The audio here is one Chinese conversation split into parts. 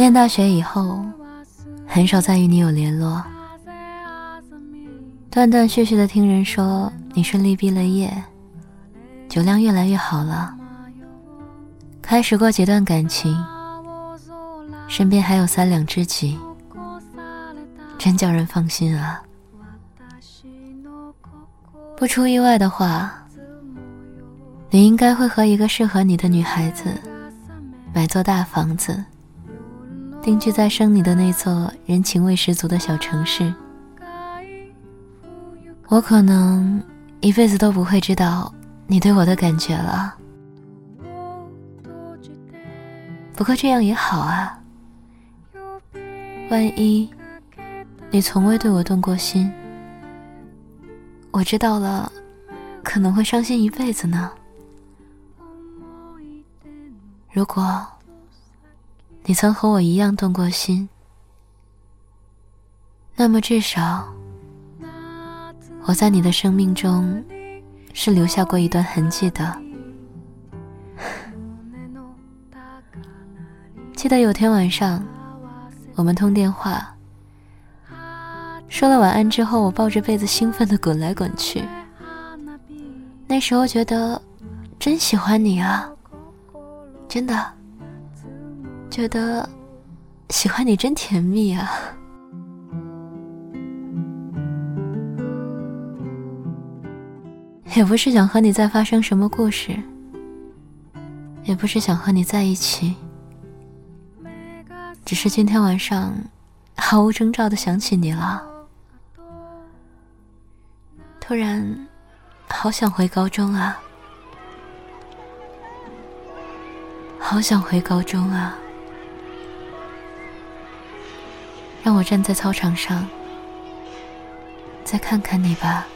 念大学以后，很少再与你有联络。断断续续的听人说你顺利毕了业，酒量越来越好了，开始过几段感情，身边还有三两知己，真叫人放心啊！不出意外的话，你应该会和一个适合你的女孩子买座大房子，定居在生你的那座人情味十足的小城市。我可能一辈子都不会知道你对我的感觉了，不过这样也好啊。万一你从未对我动过心，我知道了，可能会伤心一辈子呢。如果你曾和我一样动过心，那么至少。我在你的生命中是留下过一段痕迹的。记得有天晚上，我们通电话，说了晚安之后，我抱着被子兴奋的滚来滚去。那时候觉得真喜欢你啊，真的，觉得喜欢你真甜蜜啊。也不是想和你再发生什么故事，也不是想和你在一起，只是今天晚上毫无征兆的想起你了，突然好想回高中啊，好想回高中啊，让我站在操场上，再看看你吧。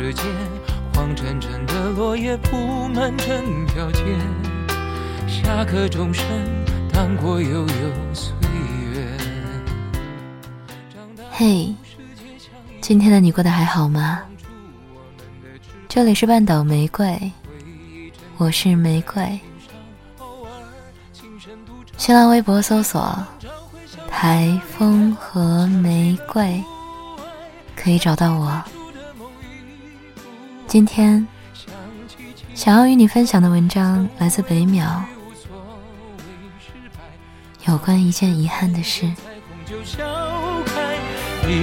时间，黄澄澄的落叶铺满整条街，下课钟声荡过悠悠岁月。嘿，今天的你过得还好吗？这里是半岛玫瑰，我是玫瑰。新浪微博搜索“台风和玫瑰”，可以找到我。今天想要与你分享的文章来自北淼，有关一件遗憾的事。一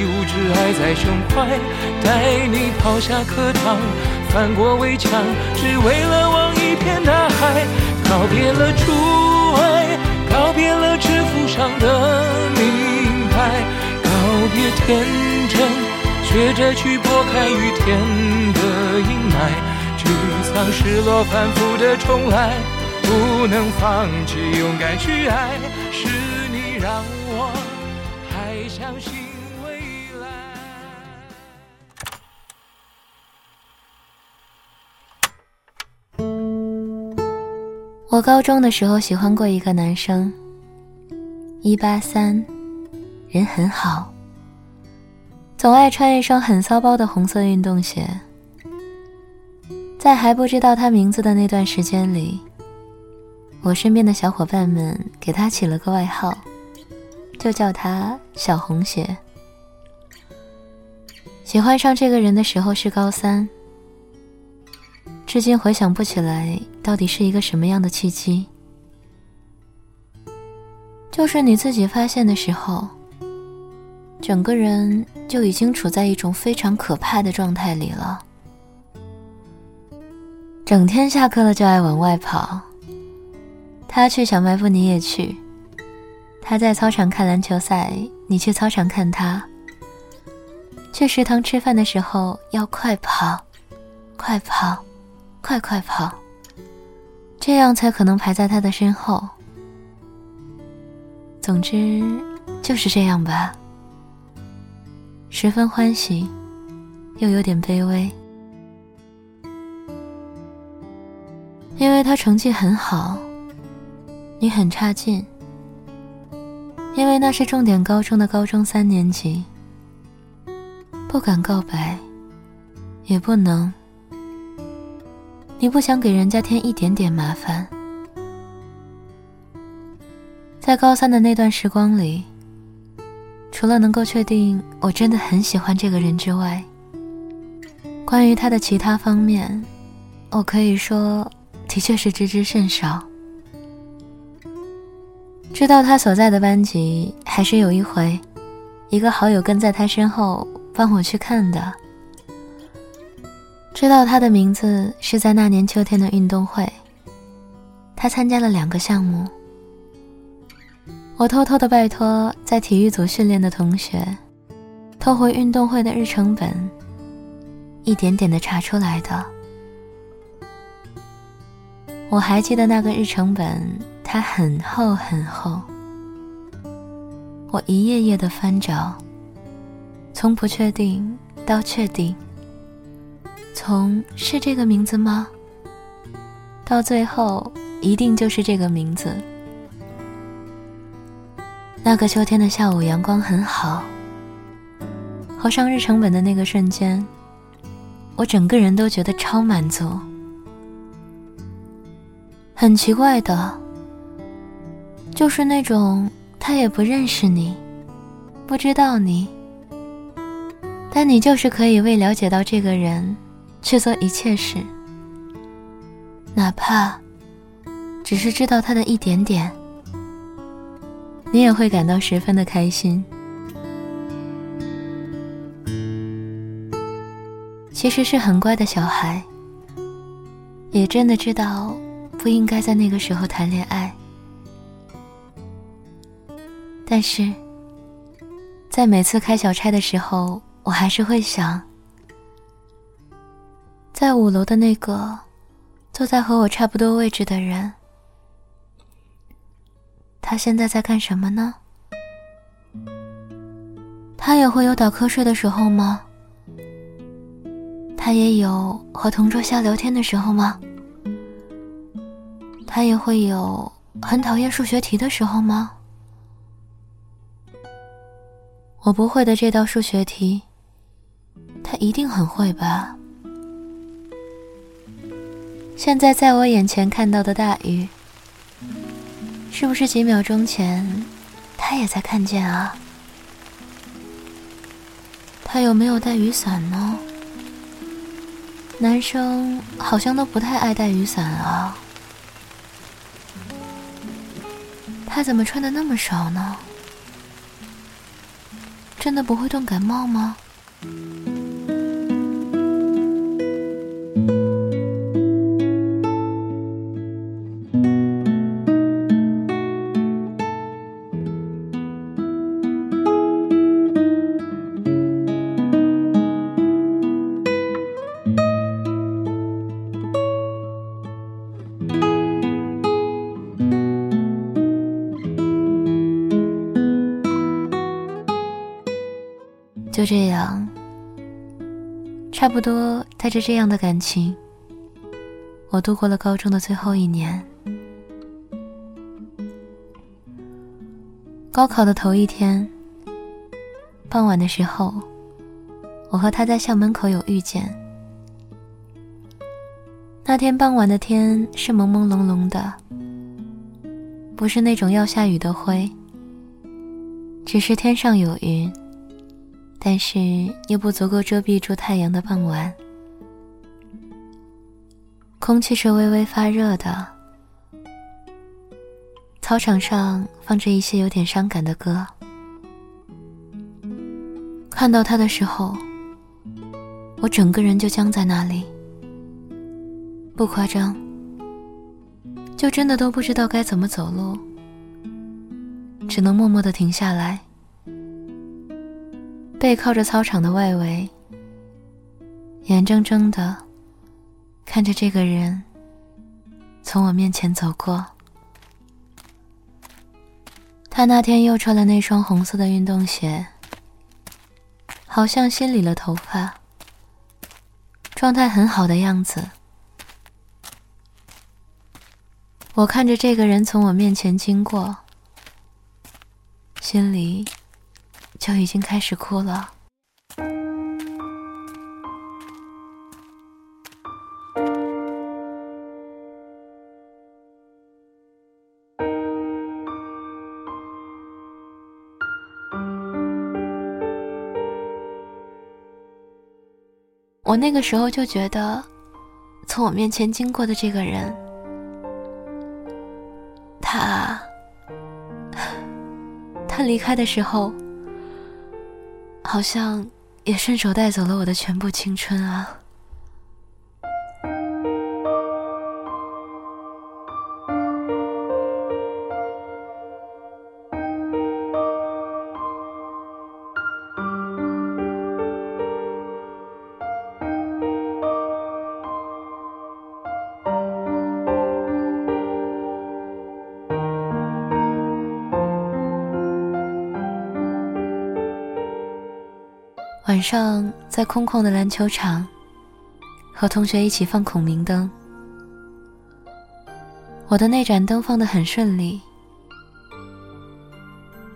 无挚爱在胸怀，带你跑下课堂，翻过围墙，只为了望一片大海，告别了初爱。告别了制服上的名牌，告别天真，学着去拨开雨天的阴霾，沮丧、失落、反复的重来，不能放弃，勇敢去爱，是你让我还相信未来。我高中的时候喜欢过一个男生，一八三，人很好，总爱穿一双很骚包的红色运动鞋。在还不知道他名字的那段时间里，我身边的小伙伴们给他起了个外号，就叫他小红鞋。喜欢上这个人的时候是高三。至今回想不起来，到底是一个什么样的契机。就是你自己发现的时候，整个人就已经处在一种非常可怕的状态里了。整天下课了就爱往外跑，他去小卖部你也去，他在操场看篮球赛，你去操场看他。去食堂吃饭的时候要快跑，快跑。快快跑，这样才可能排在他的身后。总之，就是这样吧。十分欢喜，又有点卑微，因为他成绩很好，你很差劲。因为那是重点高中的高中三年级，不敢告白，也不能。你不想给人家添一点点麻烦。在高三的那段时光里，除了能够确定我真的很喜欢这个人之外，关于他的其他方面，我可以说的确是知之甚少。知道他所在的班级，还是有一回，一个好友跟在他身后帮我去看的。知道他的名字是在那年秋天的运动会，他参加了两个项目。我偷偷的拜托在体育组训练的同学，偷回运动会的日程本，一点点的查出来的。我还记得那个日程本。它很厚很厚，我一页页的翻找，从不确定到确定，从是这个名字吗？到最后一定就是这个名字。那个秋天的下午，阳光很好，合上日程本的那个瞬间，我整个人都觉得超满足。很奇怪的。就是那种他也不认识你，不知道你，但你就是可以为了解到这个人去做一切事，哪怕只是知道他的一点点，你也会感到十分的开心。其实是很乖的小孩，也真的知道不应该在那个时候谈恋爱。但是，在每次开小差的时候，我还是会想，在五楼的那个坐在和我差不多位置的人，他现在在干什么呢？他也会有打瞌睡的时候吗？他也有和同桌瞎聊天的时候吗？他也会有很讨厌数学题的时候吗？我不会的这道数学题，他一定很会吧？现在在我眼前看到的大雨，是不是几秒钟前他也在看见啊？他有没有带雨伞呢？男生好像都不太爱带雨伞啊。他怎么穿的那么少呢？真的不会冻感冒吗？就这样，差不多带着这样的感情，我度过了高中的最后一年。高考的头一天，傍晚的时候，我和他在校门口有遇见。那天傍晚的天是朦朦胧胧的，不是那种要下雨的灰，只是天上有云。但是又不足够遮蔽住太阳的傍晚，空气是微微发热的。操场上放着一些有点伤感的歌。看到他的时候，我整个人就僵在那里，不夸张，就真的都不知道该怎么走路，只能默默的停下来。背靠着操场的外围，眼睁睁的看着这个人从我面前走过。他那天又穿了那双红色的运动鞋，好像新理了头发，状态很好的样子。我看着这个人从我面前经过，心里就已经开始哭了。我那个时候就觉得，从我面前经过的这个人，他，他离开的时候，好像也顺手带走了我的全部青春啊。晚上在空旷的篮球场，和同学一起放孔明灯。我的那盏灯放得很顺利，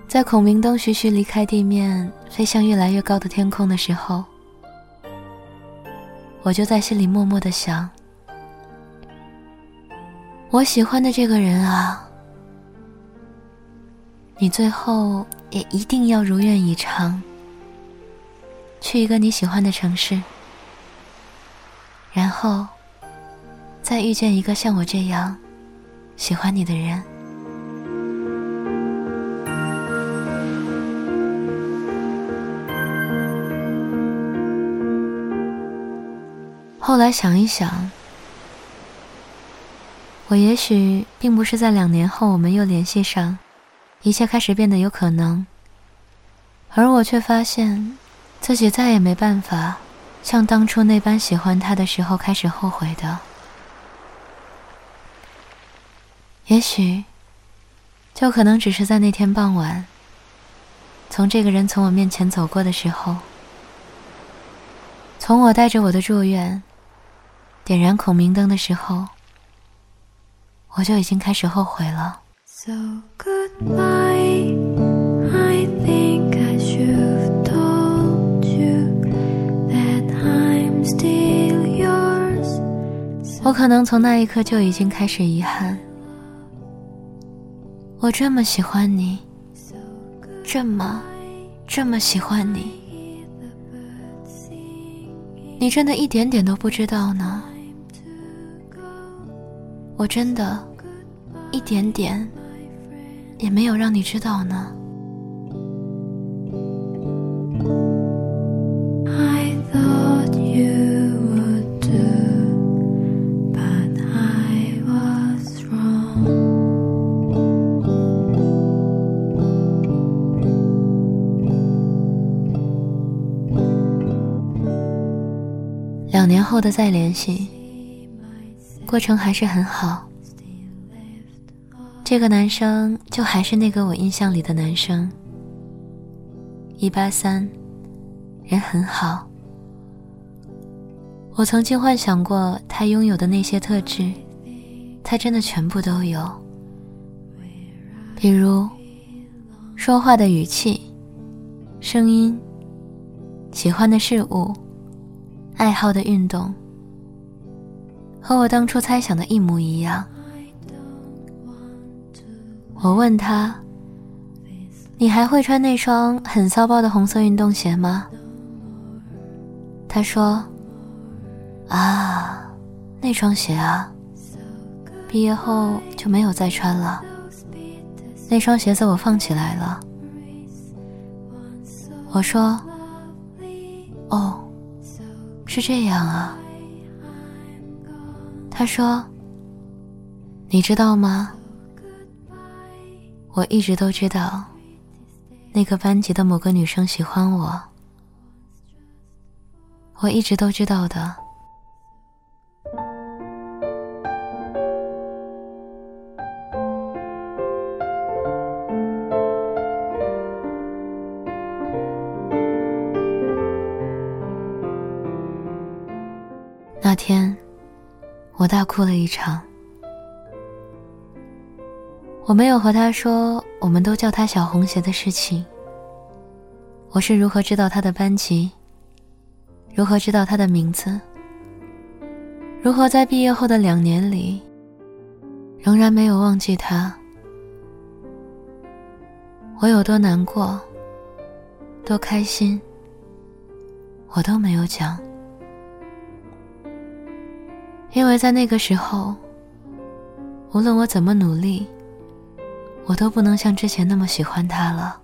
在孔明灯徐徐离开地面，飞向越来越高的天空的时候，我就在心里默默的想：我喜欢的这个人啊，你最后也一定要如愿以偿。去一个你喜欢的城市，然后再遇见一个像我这样喜欢你的人。后来想一想，我也许并不是在两年后我们又联系上，一切开始变得有可能，而我却发现。自己再也没办法像当初那般喜欢他的时候开始后悔的。也许，就可能只是在那天傍晚，从这个人从我面前走过的时候，从我带着我的祝愿，点燃孔明灯的时候，我就已经开始后悔了。So goodbye, 我可能从那一刻就已经开始遗憾。我这么喜欢你，这么，这么喜欢你，你真的一点点都不知道呢？我真的，一点点，也没有让你知道呢。后的再联系，过程还是很好。这个男生就还是那个我印象里的男生，一八三，人很好。我曾经幻想过他拥有的那些特质，他真的全部都有。比如，说话的语气、声音、喜欢的事物。爱好的运动和我当初猜想的一模一样。我问他：“你还会穿那双很骚包的红色运动鞋吗？”他说：“啊，那双鞋啊，毕业后就没有再穿了。那双鞋子我放起来了。”我说：“哦。”是这样啊，他说：“你知道吗？我一直都知道，那个班级的某个女生喜欢我，我一直都知道的。那天，我大哭了一场。我没有和他说我们都叫他小红鞋的事情。我是如何知道他的班级？如何知道他的名字？如何在毕业后的两年里，仍然没有忘记他？我有多难过，多开心，我都没有讲，因为在那个时候，无论我怎么努力，我都不能像之前那么喜欢他了。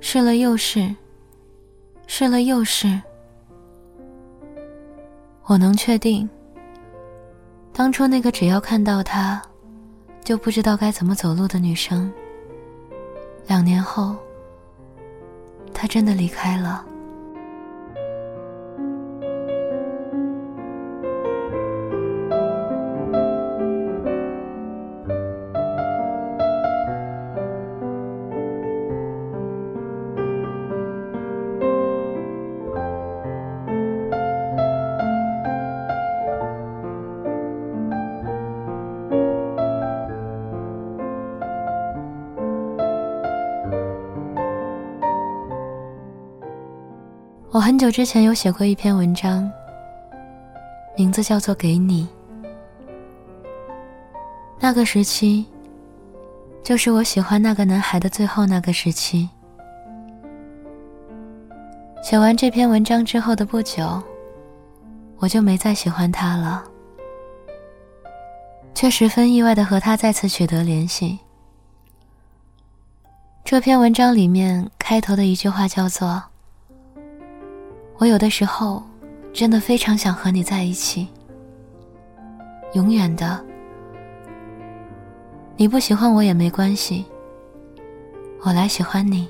试了又试，试了又试，我能确定，当初那个只要看到他，就不知道该怎么走路的女生，两年后，她真的离开了。我很久之前有写过一篇文章，名字叫做《给你》。那个时期，就是我喜欢那个男孩的最后那个时期。写完这篇文章之后的不久，我就没再喜欢他了，却十分意外的和他再次取得联系。这篇文章里面开头的一句话叫做。我有的时候真的非常想和你在一起，永远的。你不喜欢我也没关系，我来喜欢你。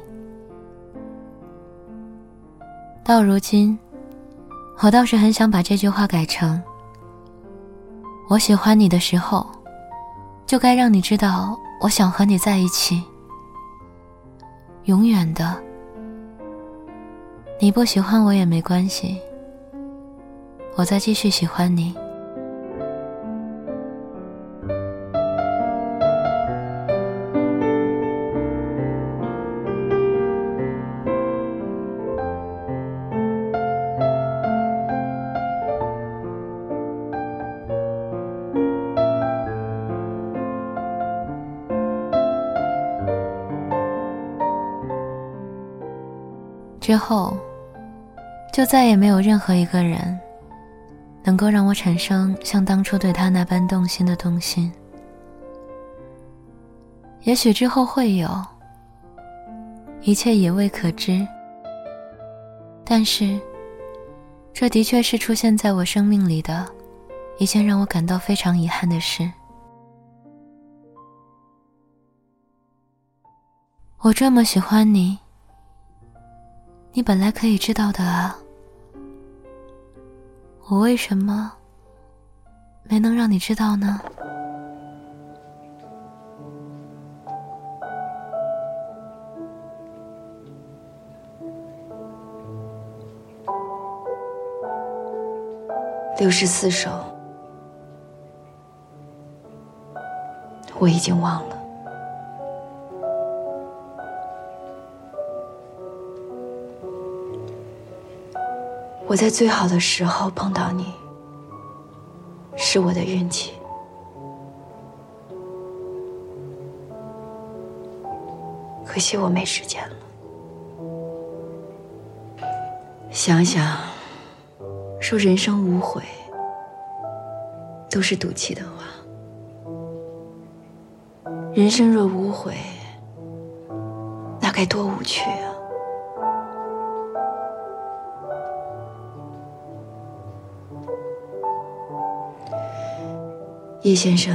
到如今，我倒是很想把这句话改成：我喜欢你的时候，就该让你知道我想和你在一起，永远的。你不喜欢我也没关系，我再继续喜欢你。就再也没有任何一个人，能够让我产生像当初对他那般动心的动心。也许之后会有，一切也未可知。但是，这的确是出现在我生命里的一件让我感到非常遗憾的事。我这么喜欢你，你本来可以知道的啊。我为什么没能让你知道呢？六十四首，我已经忘了。我在最好的时候碰到你，是我的运气。可惜我没时间了。想想，说人生无悔，都是赌气的话。人生若无悔，那该多无趣啊！叶先生，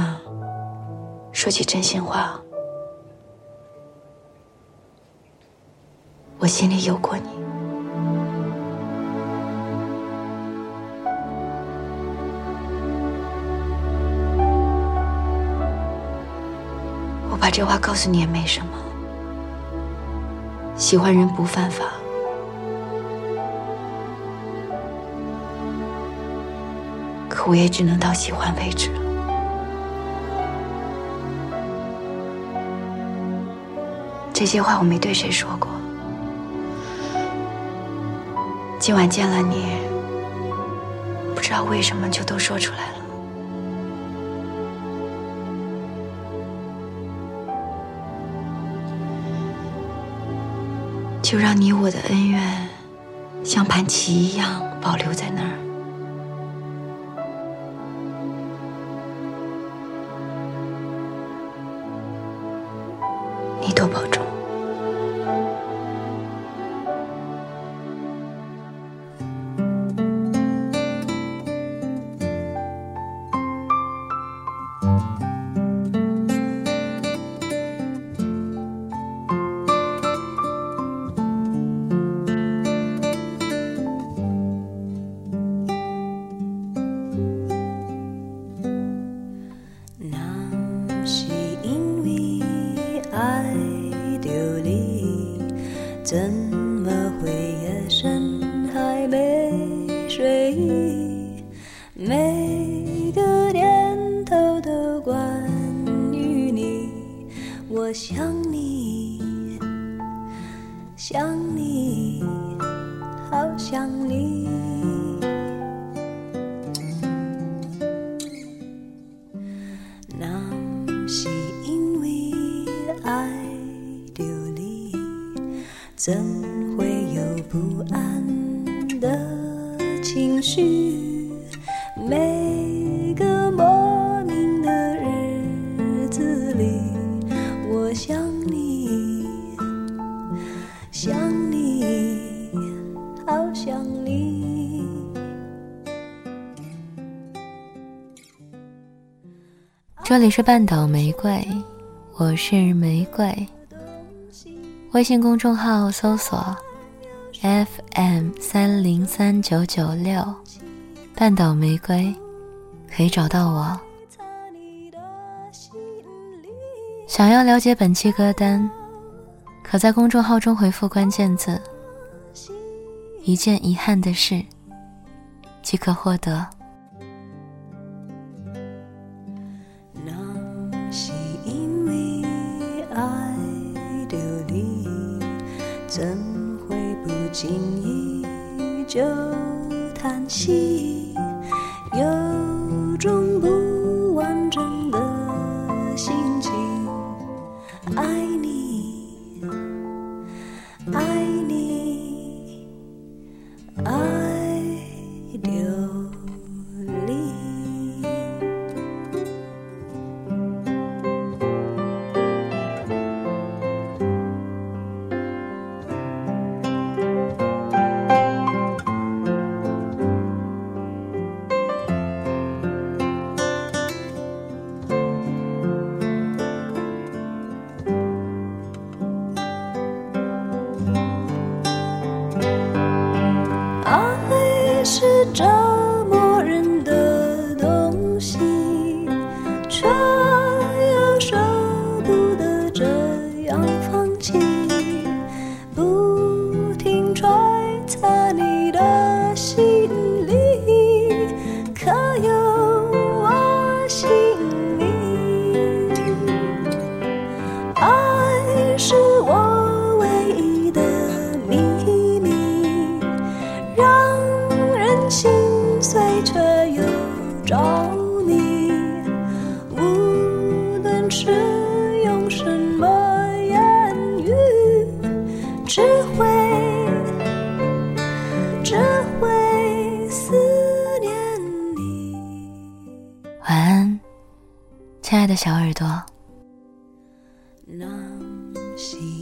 说句真心话，我心里有过你。我把这话告诉你也没什么，喜欢人不犯法，可我也只能到喜欢为止了这些话我没对谁说过，今晚见了你，不知道为什么就都说出来了。就让你我的恩怨，像盘棋一样保留在那儿。回夜深还没睡意。每个念头都关于你我想你想你好想你。那是因为爱着你怎不安的情绪？每个莫名的日子里。我想你，想你，好想你。这里是半岛玫瑰，我是玫瑰。微信公众号搜索 FM 三零三九九六，半岛玫瑰，可以找到我。想要了解本期歌单，可在公众号中回复关键字“一件遗憾的事”，即可获得。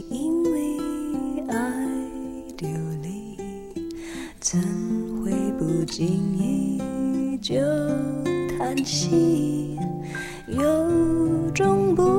因为爱流离，怎会不经意就叹息？有种不